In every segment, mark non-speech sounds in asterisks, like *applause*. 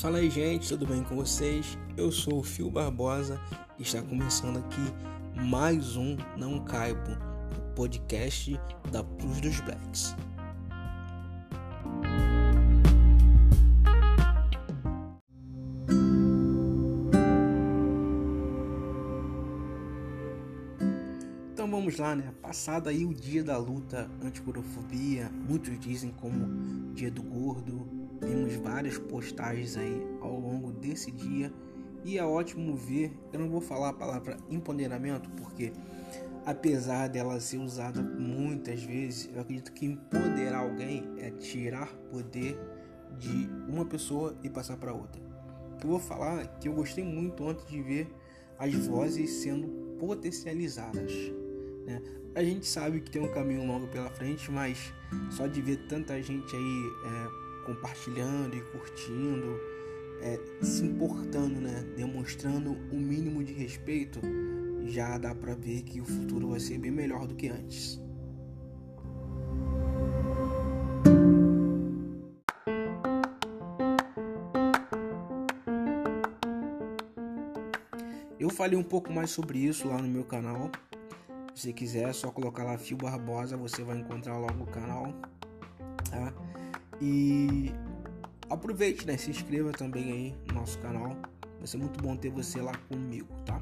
Fala aí, gente, tudo bem com vocês? Eu sou o Fio Barbosa e está começando aqui mais um Não Caibo, o podcast da Cruz dos Blacks. Então vamos lá, né? Passado aí o dia da luta anti-gorofobia, muitos dizem como dia do gordo, vimos várias postagens aí ao longo desse dia e é ótimo ver. Eu não vou falar a palavra empoderamento porque, apesar dela ser usada muitas vezes, eu acredito que empoderar alguém é tirar poder de uma pessoa e passar para outra. Eu vou falar que eu gostei muito antes de ver as vozes sendo potencializadas. Né? A gente sabe que tem um caminho longo pela frente, mas só de ver tanta gente aí é, compartilhando e curtindo, é, se importando, né? demonstrando o um mínimo de respeito, já dá para ver que o futuro vai ser bem melhor do que antes. Eu falei um pouco mais sobre isso lá no meu canal. Se quiser, é só colocar lá Fio Barbosa, você vai encontrar logo o canal. Tá? E aproveite, né? Se inscreva também aí no nosso canal. Vai ser muito bom ter você lá comigo, tá?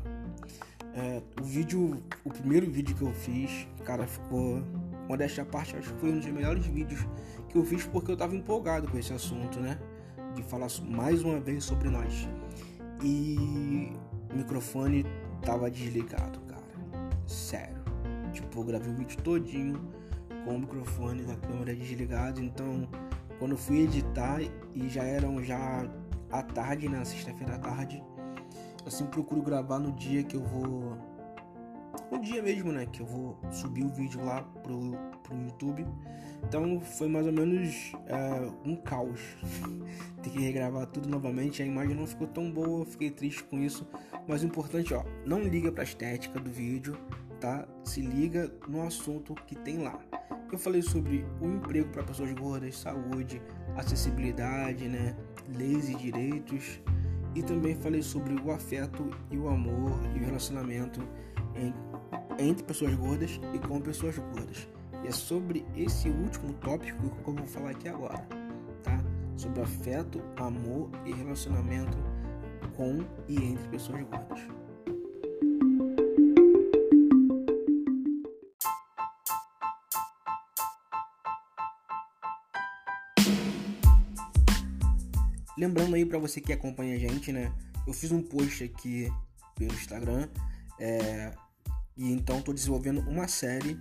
É, o vídeo, o primeiro vídeo que eu fiz, cara, ficou. Modéstia à parte, acho que foi um dos melhores vídeos que eu fiz porque eu tava empolgado com esse assunto, né? De falar mais uma vez sobre nós. E o microfone tava desligado, cara. Sério. Tipo, eu gravei o vídeo todinho com o microfone da câmera desligado, então quando fui editar e já eram já à tarde, na sexta-feira à tarde, eu sempre procuro gravar no dia que eu vou. No dia mesmo, né? Que eu vou subir o vídeo lá pro, pro YouTube. Então foi mais ou menos é, um caos. *laughs* Ter que regravar tudo novamente. A imagem não ficou tão boa, fiquei triste com isso. Mas o importante, ó, não liga pra estética do vídeo, tá? Se liga no assunto que tem lá. Eu falei sobre o emprego para pessoas gordas, saúde, acessibilidade, né, leis e direitos, e também falei sobre o afeto e o amor e o relacionamento entre pessoas gordas e com pessoas gordas. E é sobre esse último tópico que eu vou falar aqui agora, tá? Sobre afeto, amor e relacionamento com e entre pessoas gordas. Lembrando aí para você que acompanha a gente, né? Eu fiz um post aqui pelo Instagram é, e então estou desenvolvendo uma série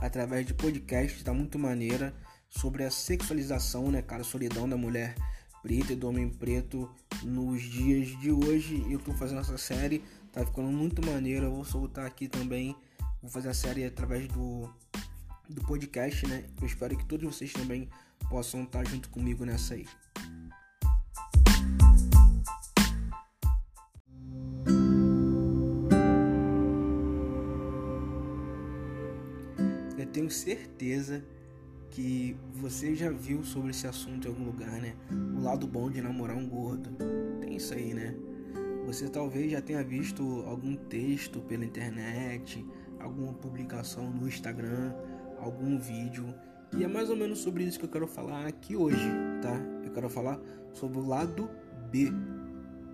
através de podcast, tá muito maneira, sobre a sexualização, né, cara, a solidão da mulher preta e do homem preto nos dias de hoje. Eu estou fazendo essa série, tá ficando muito maneira. Eu vou soltar aqui também, vou fazer a série através do do podcast, né? Eu espero que todos vocês também possam estar junto comigo nessa aí. Tenho certeza que você já viu sobre esse assunto em algum lugar, né? O lado bom de namorar um gordo. Tem isso aí, né? Você talvez já tenha visto algum texto pela internet, alguma publicação no Instagram, algum vídeo. E é mais ou menos sobre isso que eu quero falar aqui hoje, tá? Eu quero falar sobre o lado B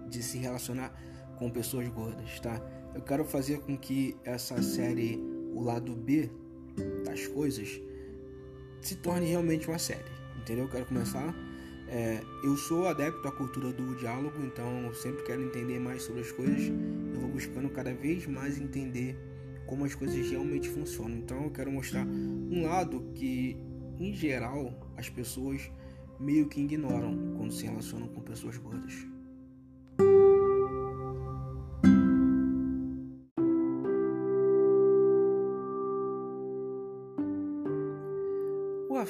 de se relacionar com pessoas gordas, tá? Eu quero fazer com que essa série, o lado B, das coisas se torne realmente uma série, entendeu? Eu quero começar. É, eu sou adepto à cultura do diálogo, então sempre quero entender mais sobre as coisas. Eu vou buscando cada vez mais entender como as coisas realmente funcionam. Então eu quero mostrar um lado que, em geral, as pessoas meio que ignoram quando se relacionam com pessoas gordas.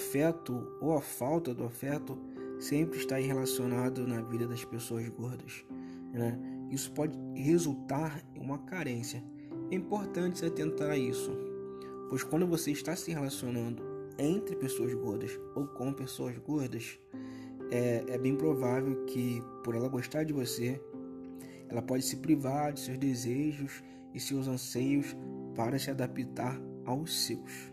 Afeto ou a falta do afeto sempre está relacionado na vida das pessoas gordas. Né? Isso pode resultar em uma carência. É importante se atentar a isso, pois quando você está se relacionando entre pessoas gordas ou com pessoas gordas, é, é bem provável que, por ela gostar de você, ela pode se privar de seus desejos e seus anseios para se adaptar aos seus.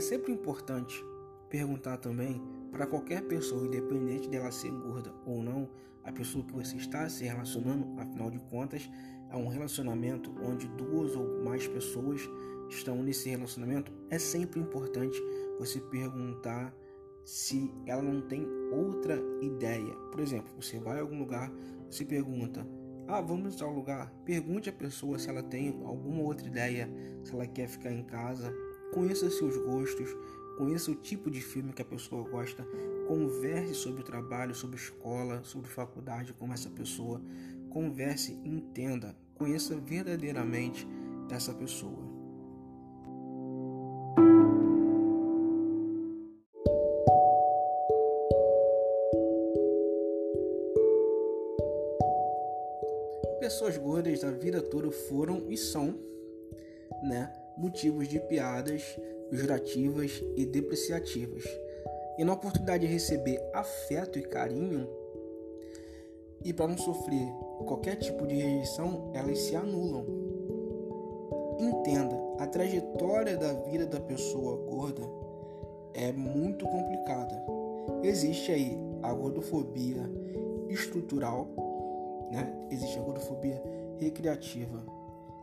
É sempre importante perguntar também para qualquer pessoa, independente dela ser gorda ou não, a pessoa que você está se relacionando, afinal de contas, é um relacionamento onde duas ou mais pessoas estão nesse relacionamento, é sempre importante você perguntar se ela não tem outra ideia. Por exemplo, você vai a algum lugar, você pergunta: "Ah, vamos ao lugar". Pergunte à pessoa se ela tem alguma outra ideia, se ela quer ficar em casa. Conheça seus gostos, conheça o tipo de filme que a pessoa gosta, converse sobre o trabalho, sobre escola, sobre faculdade com essa pessoa. Converse, entenda, conheça verdadeiramente essa pessoa. Pessoas gordas da vida toda foram e são, né, motivos de piadas pejorativas e depreciativas. E na oportunidade de receber afeto e carinho, e para não sofrer qualquer tipo de rejeição, elas se anulam. Entenda, a trajetória da vida da pessoa gorda é muito complicada. Existe aí a gordofobia estrutural, né? Existe a gordofobia recreativa.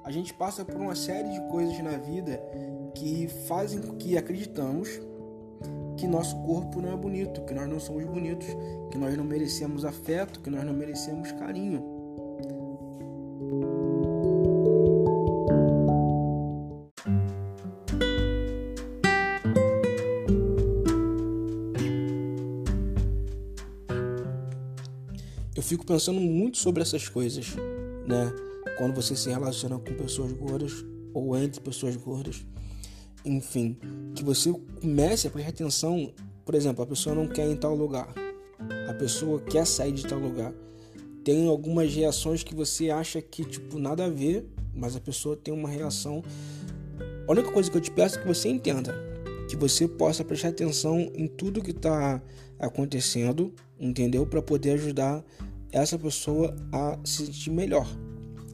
A gente passa por uma série de coisas na vida que fazem com que acreditamos que nosso corpo não é bonito, que nós não somos bonitos, que nós não merecemos afeto, que nós não merecemos carinho. Eu fico pensando muito sobre essas coisas, né? Quando você se relaciona com pessoas gordas ou entre pessoas gordas enfim, que você comece a prestar atenção, por exemplo, a pessoa não quer ir em tal lugar, a pessoa quer sair de tal lugar, tem algumas reações que você acha que tipo nada a ver, mas a pessoa tem uma reação. A única coisa que eu te peço é que você entenda, que você possa prestar atenção em tudo que está acontecendo, entendeu? Para poder ajudar essa pessoa a se sentir melhor,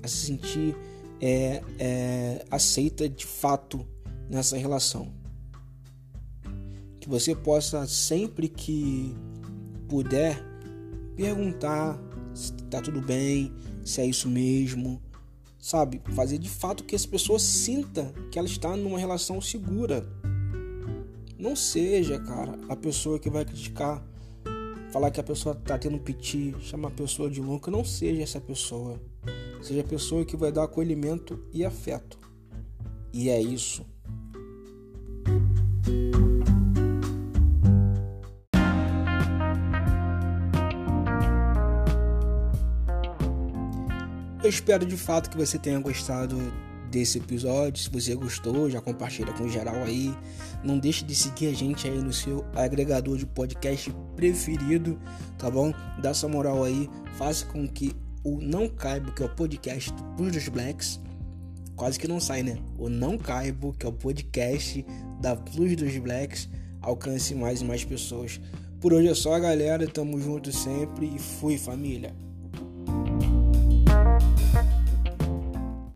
a se sentir é, é, aceita de fato nessa relação. Que você possa, sempre que puder, perguntar se está tudo bem, se é isso mesmo, sabe? Fazer de fato que essa pessoa sinta que ela está numa relação segura. Não seja, cara, a pessoa que vai criticar, falar que a pessoa está tendo piti, chamar a pessoa de louca. Não seja essa pessoa. Seja a pessoa que vai dar acolhimento e afeto. E é isso. Eu espero de fato que você tenha gostado desse episódio. Se você gostou, já compartilha com geral aí. Não deixe de seguir a gente aí no seu agregador de podcast preferido, tá bom? Dá essa moral aí, faça com que o Não Caibo, que é o podcast Plus dos Blacks, quase que não sai, né? O Não Caibo, que é o podcast da Plus dos Blacks, alcance mais e mais pessoas. Por hoje é só, galera. Tamo junto sempre e fui, família.